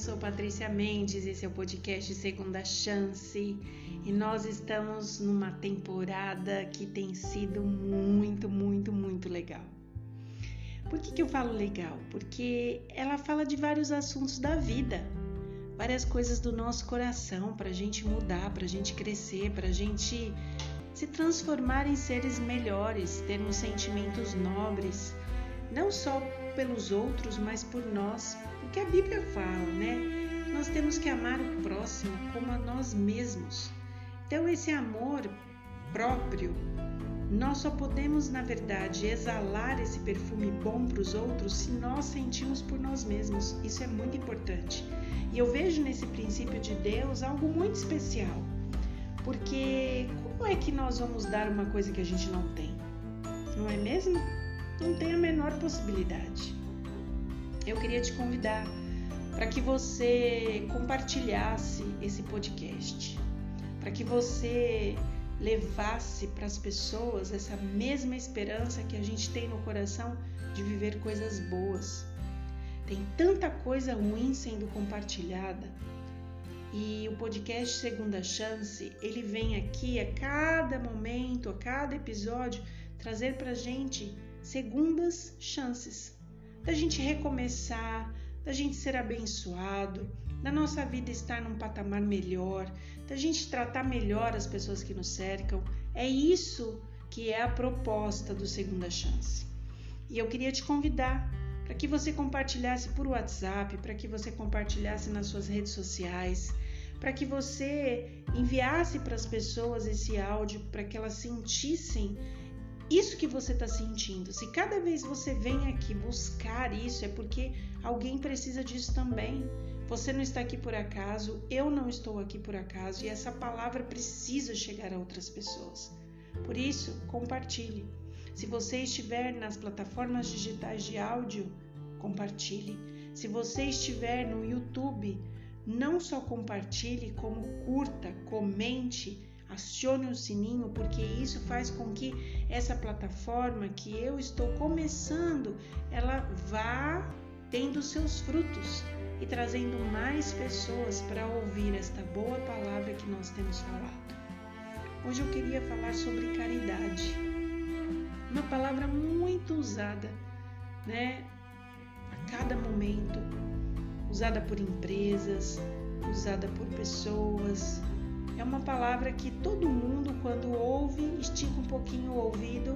sou Patrícia Mendes, esse é o podcast Segunda Chance e nós estamos numa temporada que tem sido muito, muito, muito legal. Por que, que eu falo legal? Porque ela fala de vários assuntos da vida, várias coisas do nosso coração para a gente mudar, para a gente crescer, para a gente se transformar em seres melhores, termos sentimentos nobres, não só pelos outros, mas por nós, porque a Bíblia fala, né? Nós temos que amar o próximo como a nós mesmos. Então, esse amor próprio, nós só podemos, na verdade, exalar esse perfume bom para os outros se nós sentimos por nós mesmos. Isso é muito importante. E eu vejo nesse princípio de Deus algo muito especial, porque como é que nós vamos dar uma coisa que a gente não tem? Não é mesmo? Não tem a menor possibilidade. Eu queria te convidar para que você compartilhasse esse podcast, para que você levasse para as pessoas essa mesma esperança que a gente tem no coração de viver coisas boas. Tem tanta coisa ruim sendo compartilhada e o podcast Segunda Chance ele vem aqui a cada momento, a cada episódio trazer para gente segundas chances da gente recomeçar, da gente ser abençoado, da nossa vida estar num patamar melhor, da gente tratar melhor as pessoas que nos cercam. É isso que é a proposta do Segunda Chance. E eu queria te convidar para que você compartilhasse por WhatsApp, para que você compartilhasse nas suas redes sociais, para que você enviasse para as pessoas esse áudio, para que elas sentissem isso que você está sentindo. Se cada vez você vem aqui buscar isso, é porque alguém precisa disso também. Você não está aqui por acaso, eu não estou aqui por acaso e essa palavra precisa chegar a outras pessoas. Por isso, compartilhe. Se você estiver nas plataformas digitais de áudio, compartilhe. Se você estiver no YouTube, não só compartilhe, como curta, comente acione o sininho, porque isso faz com que essa plataforma que eu estou começando, ela vá tendo seus frutos e trazendo mais pessoas para ouvir esta boa palavra que nós temos falado. Hoje eu queria falar sobre caridade. Uma palavra muito usada, né? A cada momento, usada por empresas, usada por pessoas, é uma palavra que todo mundo, quando ouve, estica um pouquinho o ouvido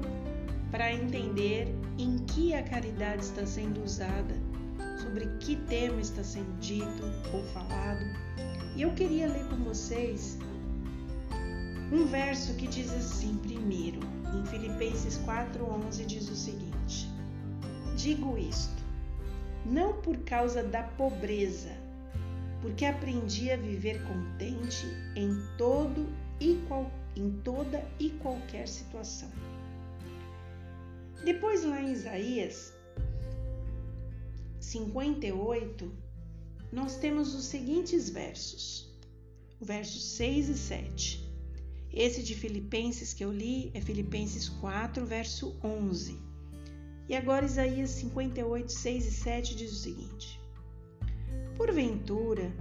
para entender em que a caridade está sendo usada, sobre que tema está sendo dito ou falado. E eu queria ler com vocês um verso que diz assim, primeiro, em Filipenses 4:11 diz o seguinte: Digo isto, não por causa da pobreza, porque aprendi a viver contente em todo e qual, em toda e qualquer situação. Depois lá em Isaías 58, nós temos os seguintes versos. O verso 6 e 7. Esse de Filipenses que eu li é Filipenses 4, verso 11. E agora Isaías 58, 6 e 7 diz o seguinte: Porventura,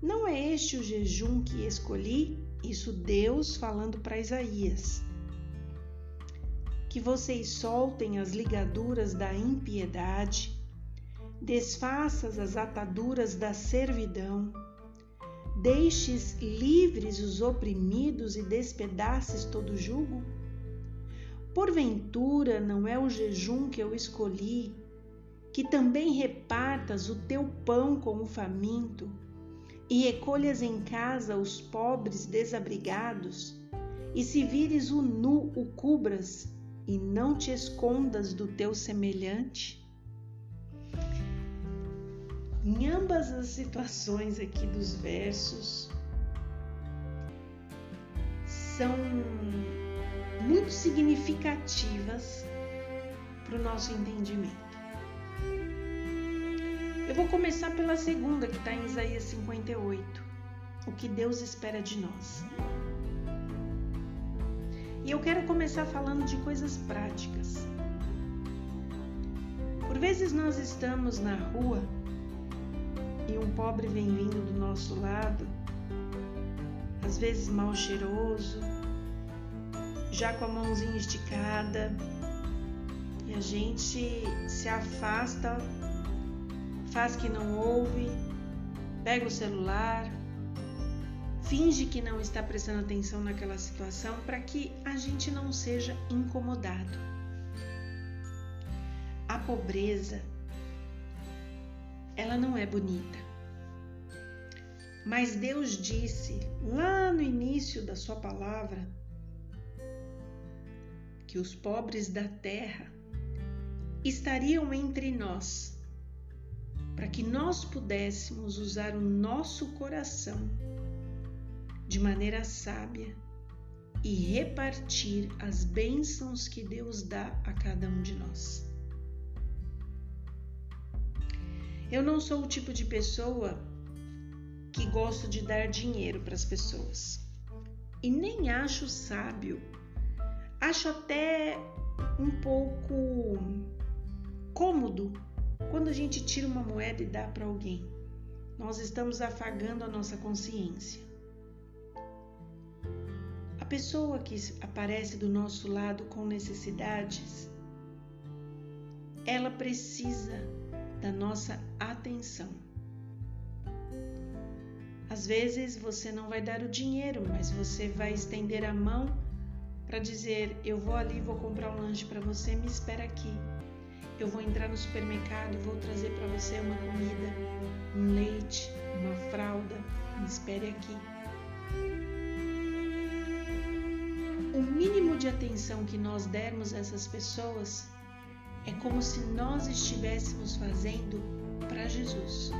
não é este o jejum que escolhi? Isso Deus falando para Isaías. Que vocês soltem as ligaduras da impiedade, desfaças as ataduras da servidão, deixes livres os oprimidos e despedaces todo jugo? Porventura não é o jejum que eu escolhi que também repartas o teu pão com o faminto e recolhas em casa os pobres desabrigados, e se vires o nu, o cubras e não te escondas do teu semelhante? Em ambas as situações aqui dos versos, são muito significativas para o nosso entendimento. Eu vou começar pela segunda, que está em Isaías 58. O que Deus espera de nós. E eu quero começar falando de coisas práticas. Por vezes nós estamos na rua e um pobre vem vindo do nosso lado, às vezes mal cheiroso, já com a mãozinha esticada, a gente se afasta, faz que não ouve, pega o celular, finge que não está prestando atenção naquela situação para que a gente não seja incomodado. A pobreza, ela não é bonita. Mas Deus disse lá no início da sua palavra que os pobres da terra estariam entre nós, para que nós pudéssemos usar o nosso coração de maneira sábia e repartir as bênçãos que Deus dá a cada um de nós. Eu não sou o tipo de pessoa que gosto de dar dinheiro para as pessoas e nem acho sábio. Acho até um pouco cômodo quando a gente tira uma moeda e dá para alguém. Nós estamos afagando a nossa consciência. A pessoa que aparece do nosso lado com necessidades, ela precisa da nossa atenção. Às vezes você não vai dar o dinheiro, mas você vai estender a mão para dizer: Eu vou ali, vou comprar um lanche para você, me espera aqui. Eu vou entrar no supermercado vou trazer para você uma comida, um leite, uma fralda, me espere aqui. o mínimo de atenção que nós dermos a essas pessoas é como se nós estivéssemos fazendo para Jesus.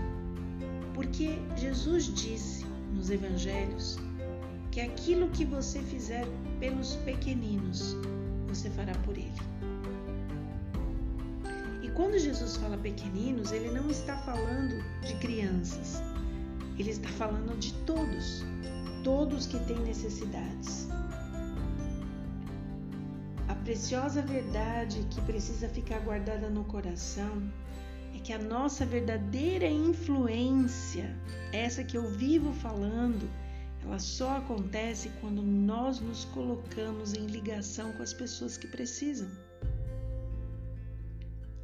Porque Jesus disse nos evangelhos que aquilo que você fizer pelos pequeninos, você fará por ele. Quando Jesus fala pequeninos, ele não está falando de crianças. Ele está falando de todos, todos que têm necessidades preciosa verdade que precisa ficar guardada no coração é que a nossa verdadeira influência, essa que eu vivo falando, ela só acontece quando nós nos colocamos em ligação com as pessoas que precisam.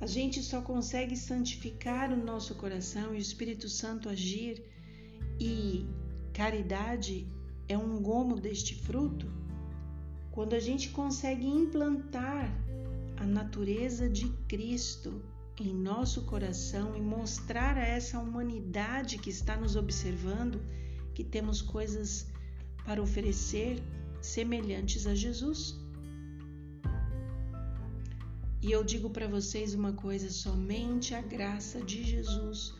A gente só consegue santificar o nosso coração e o Espírito Santo agir, e caridade é um gomo deste fruto quando a gente consegue implantar a natureza de Cristo em nosso coração e mostrar a essa humanidade que está nos observando que temos coisas para oferecer semelhantes a Jesus. E eu digo para vocês uma coisa: somente a graça de Jesus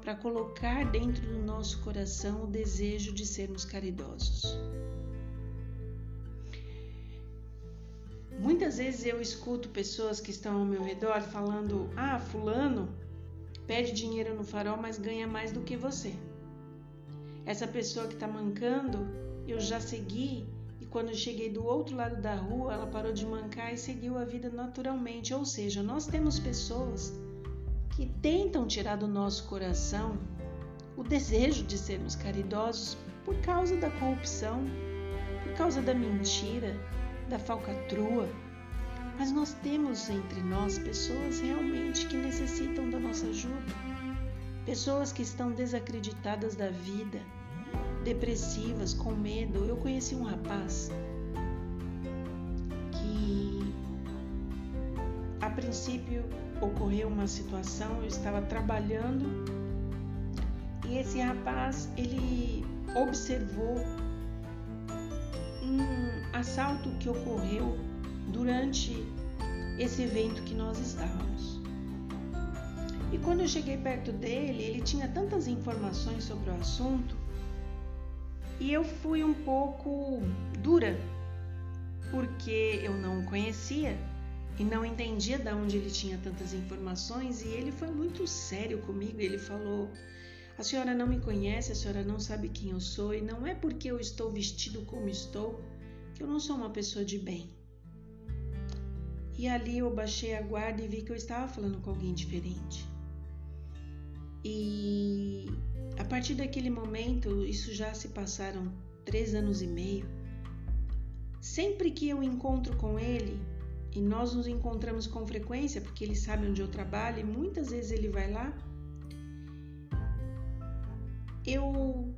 para colocar dentro do nosso coração o desejo de sermos caridosos. Muitas vezes eu escuto pessoas que estão ao meu redor falando: Ah, Fulano pede dinheiro no farol, mas ganha mais do que você. Essa pessoa que está mancando, eu já segui quando cheguei do outro lado da rua, ela parou de mancar e seguiu a vida naturalmente. Ou seja, nós temos pessoas que tentam tirar do nosso coração o desejo de sermos caridosos por causa da corrupção, por causa da mentira, da falcatrua, mas nós temos entre nós pessoas realmente que necessitam da nossa ajuda. Pessoas que estão desacreditadas da vida, depressivas, com medo. Eu conheci um rapaz que a princípio ocorreu uma situação, eu estava trabalhando e esse rapaz ele observou um assalto que ocorreu durante esse evento que nós estávamos. E quando eu cheguei perto dele, ele tinha tantas informações sobre o assunto e eu fui um pouco dura, porque eu não o conhecia e não entendia de onde ele tinha tantas informações e ele foi muito sério comigo. Ele falou: a senhora não me conhece, a senhora não sabe quem eu sou, e não é porque eu estou vestido como estou que eu não sou uma pessoa de bem. E ali eu baixei a guarda e vi que eu estava falando com alguém diferente. E partir daquele momento, isso já se passaram três anos e meio. Sempre que eu encontro com ele, e nós nos encontramos com frequência, porque ele sabe onde eu trabalho e muitas vezes ele vai lá, eu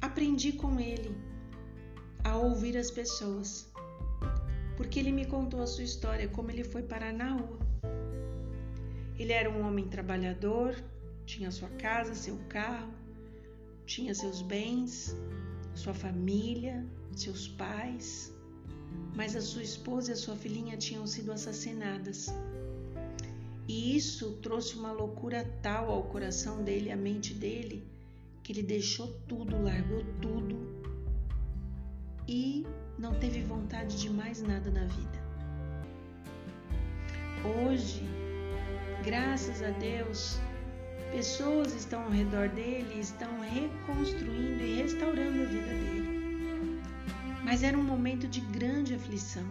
aprendi com ele a ouvir as pessoas, porque ele me contou a sua história, como ele foi parar na rua. Ele era um homem trabalhador, tinha sua casa, seu carro, tinha seus bens, sua família, seus pais, mas a sua esposa e a sua filhinha tinham sido assassinadas. E isso trouxe uma loucura tal ao coração dele, à mente dele, que ele deixou tudo, largou tudo e não teve vontade de mais nada na vida. Hoje, graças a Deus, pessoas estão ao redor dele estão reconstruindo e restaurando a vida dele. Mas era um momento de grande aflição.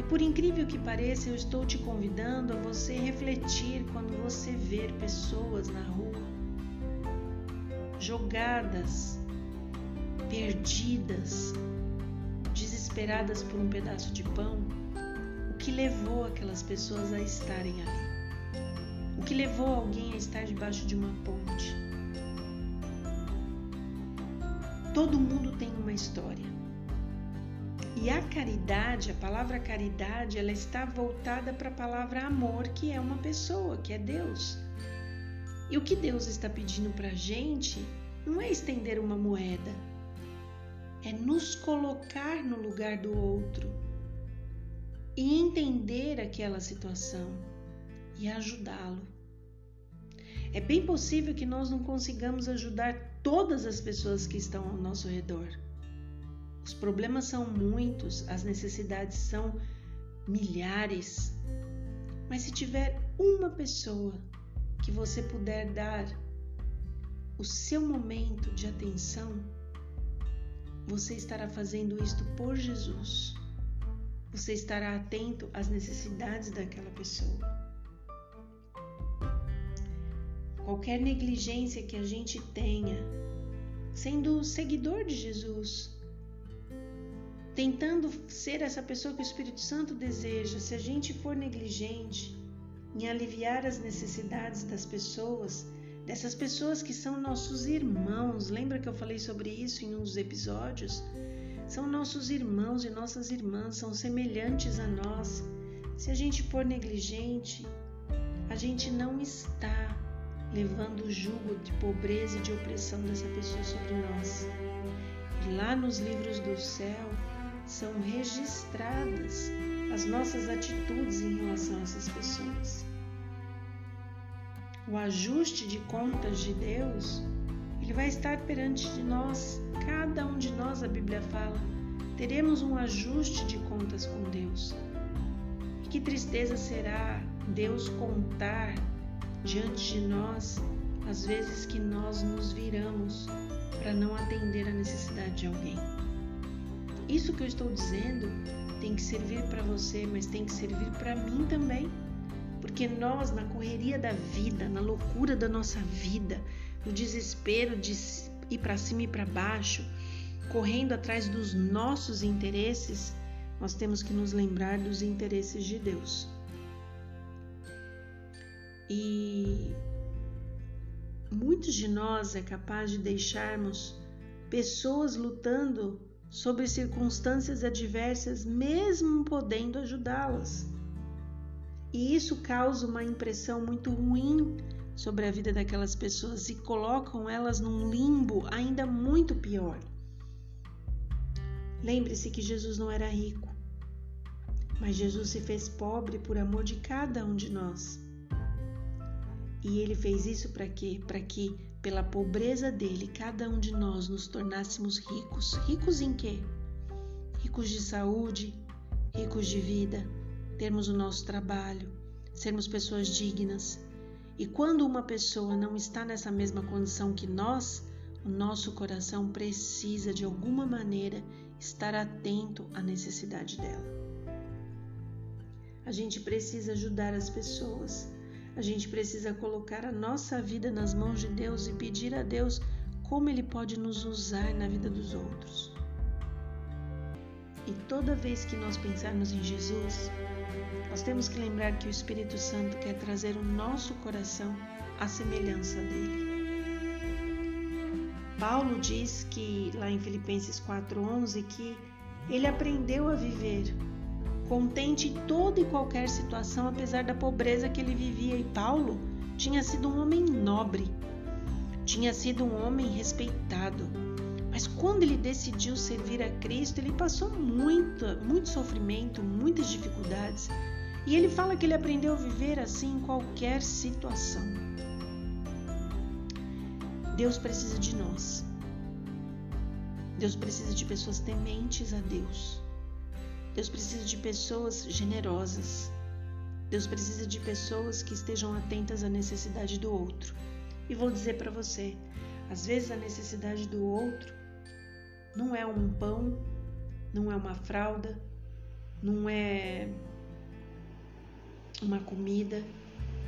E por incrível que pareça, eu estou te convidando a você refletir quando você ver pessoas na rua jogadas, perdidas, desesperadas por um pedaço de pão, o que levou aquelas pessoas a estarem ali? Que levou alguém a estar debaixo de uma ponte? Todo mundo tem uma história. E a caridade, a palavra caridade, ela está voltada para a palavra amor, que é uma pessoa, que é Deus. E o que Deus está pedindo para a gente não é estender uma moeda, é nos colocar no lugar do outro e entender aquela situação e ajudá-lo. É bem possível que nós não consigamos ajudar todas as pessoas que estão ao nosso redor. Os problemas são muitos, as necessidades são milhares. Mas se tiver uma pessoa que você puder dar o seu momento de atenção, você estará fazendo isto por Jesus. Você estará atento às necessidades daquela pessoa. Qualquer negligência que a gente tenha, sendo seguidor de Jesus, tentando ser essa pessoa que o Espírito Santo deseja, se a gente for negligente, em aliviar as necessidades das pessoas, dessas pessoas que são nossos irmãos. Lembra que eu falei sobre isso em um dos episódios? São nossos irmãos e nossas irmãs, são semelhantes a nós. Se a gente for negligente, a gente não está levando o jugo de pobreza e de opressão dessa pessoa sobre nós. E lá nos livros do céu são registradas as nossas atitudes em relação a essas pessoas. O ajuste de contas de Deus, ele vai estar perante de nós, cada um de nós, a Bíblia fala, teremos um ajuste de contas com Deus. E que tristeza será Deus contar diante de nós as vezes que nós nos viramos para não atender a necessidade de alguém. Isso que eu estou dizendo tem que servir para você, mas tem que servir para mim também. Porque nós, na correria da vida, na loucura da nossa vida, no desespero de ir para cima e para baixo, correndo atrás dos nossos interesses, nós temos que nos lembrar dos interesses de Deus. E muitos de nós é capaz de deixarmos pessoas lutando sobre circunstâncias adversas, mesmo podendo ajudá-las. E isso causa uma impressão muito ruim sobre a vida daquelas pessoas e colocam elas num limbo ainda muito pior. Lembre-se que Jesus não era rico, mas Jesus se fez pobre por amor de cada um de nós. E ele fez isso para quê? Para que pela pobreza dele, cada um de nós nos tornássemos ricos. Ricos em quê? Ricos de saúde, ricos de vida, termos o nosso trabalho, sermos pessoas dignas. E quando uma pessoa não está nessa mesma condição que nós, o nosso coração precisa de alguma maneira estar atento à necessidade dela. A gente precisa ajudar as pessoas. A gente precisa colocar a nossa vida nas mãos de Deus e pedir a Deus como Ele pode nos usar na vida dos outros. E toda vez que nós pensarmos em Jesus, nós temos que lembrar que o Espírito Santo quer trazer o nosso coração à semelhança dele. Paulo diz que lá em Filipenses 4:11 que ele aprendeu a viver contente em toda e qualquer situação, apesar da pobreza que ele vivia. E Paulo tinha sido um homem nobre, tinha sido um homem respeitado. Mas quando ele decidiu servir a Cristo, ele passou muito, muito sofrimento, muitas dificuldades. E ele fala que ele aprendeu a viver assim em qualquer situação. Deus precisa de nós. Deus precisa de pessoas tementes a Deus. Deus precisa de pessoas generosas. Deus precisa de pessoas que estejam atentas à necessidade do outro. E vou dizer para você, às vezes a necessidade do outro não é um pão, não é uma fralda, não é uma comida.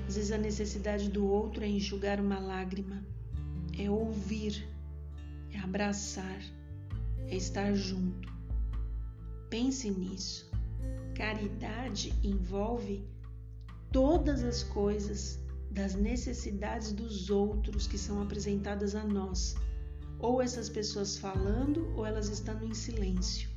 Às vezes a necessidade do outro é enxugar uma lágrima, é ouvir, é abraçar, é estar junto. Pense nisso. Caridade envolve todas as coisas das necessidades dos outros que são apresentadas a nós, ou essas pessoas falando ou elas estando em silêncio.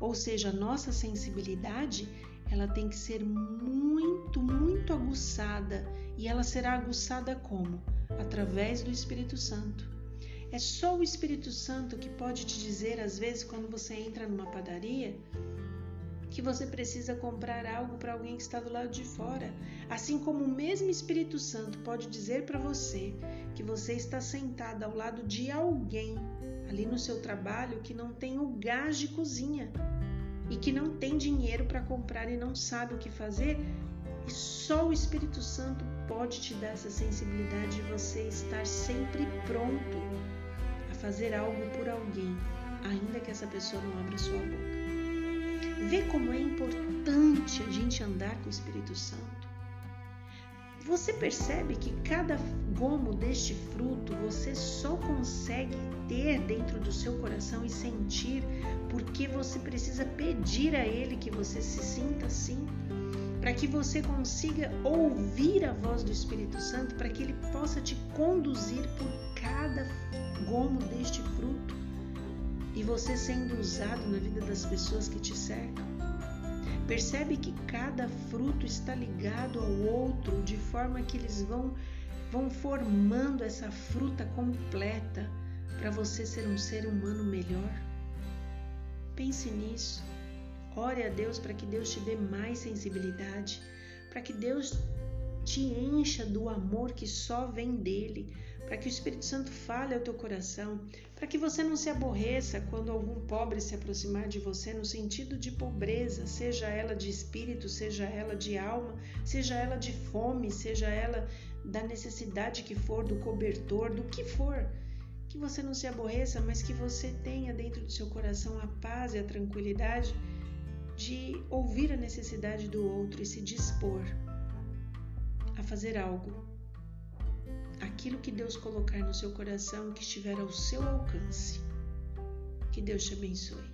Ou seja, a nossa sensibilidade, ela tem que ser muito, muito aguçada, e ela será aguçada como? Através do Espírito Santo. É só o Espírito Santo que pode te dizer, às vezes, quando você entra numa padaria, que você precisa comprar algo para alguém que está do lado de fora. Assim como o mesmo Espírito Santo pode dizer para você que você está sentado ao lado de alguém ali no seu trabalho que não tem o gás de cozinha e que não tem dinheiro para comprar e não sabe o que fazer. E só o Espírito Santo pode te dar essa sensibilidade de você estar sempre pronto fazer algo por alguém, ainda que essa pessoa não abra sua boca. Vê como é importante a gente andar com o Espírito Santo. Você percebe que cada gomo deste fruto você só consegue ter dentro do seu coração e sentir porque você precisa pedir a Ele que você se sinta assim, para que você consiga ouvir a voz do Espírito Santo, para que Ele possa te conduzir por cada gomo deste fruto e você sendo usado na vida das pessoas que te cercam. Percebe que cada fruto está ligado ao outro de forma que eles vão vão formando essa fruta completa para você ser um ser humano melhor. Pense nisso. Ore a Deus para que Deus te dê mais sensibilidade, para que Deus te encha do amor que só vem dele, para que o Espírito Santo fale ao teu coração, para que você não se aborreça quando algum pobre se aproximar de você no sentido de pobreza, seja ela de espírito, seja ela de alma, seja ela de fome, seja ela da necessidade que for, do cobertor, do que for. Que você não se aborreça, mas que você tenha dentro do seu coração a paz e a tranquilidade de ouvir a necessidade do outro e se dispor a fazer algo aquilo que Deus colocar no seu coração que estiver ao seu alcance. Que Deus te abençoe.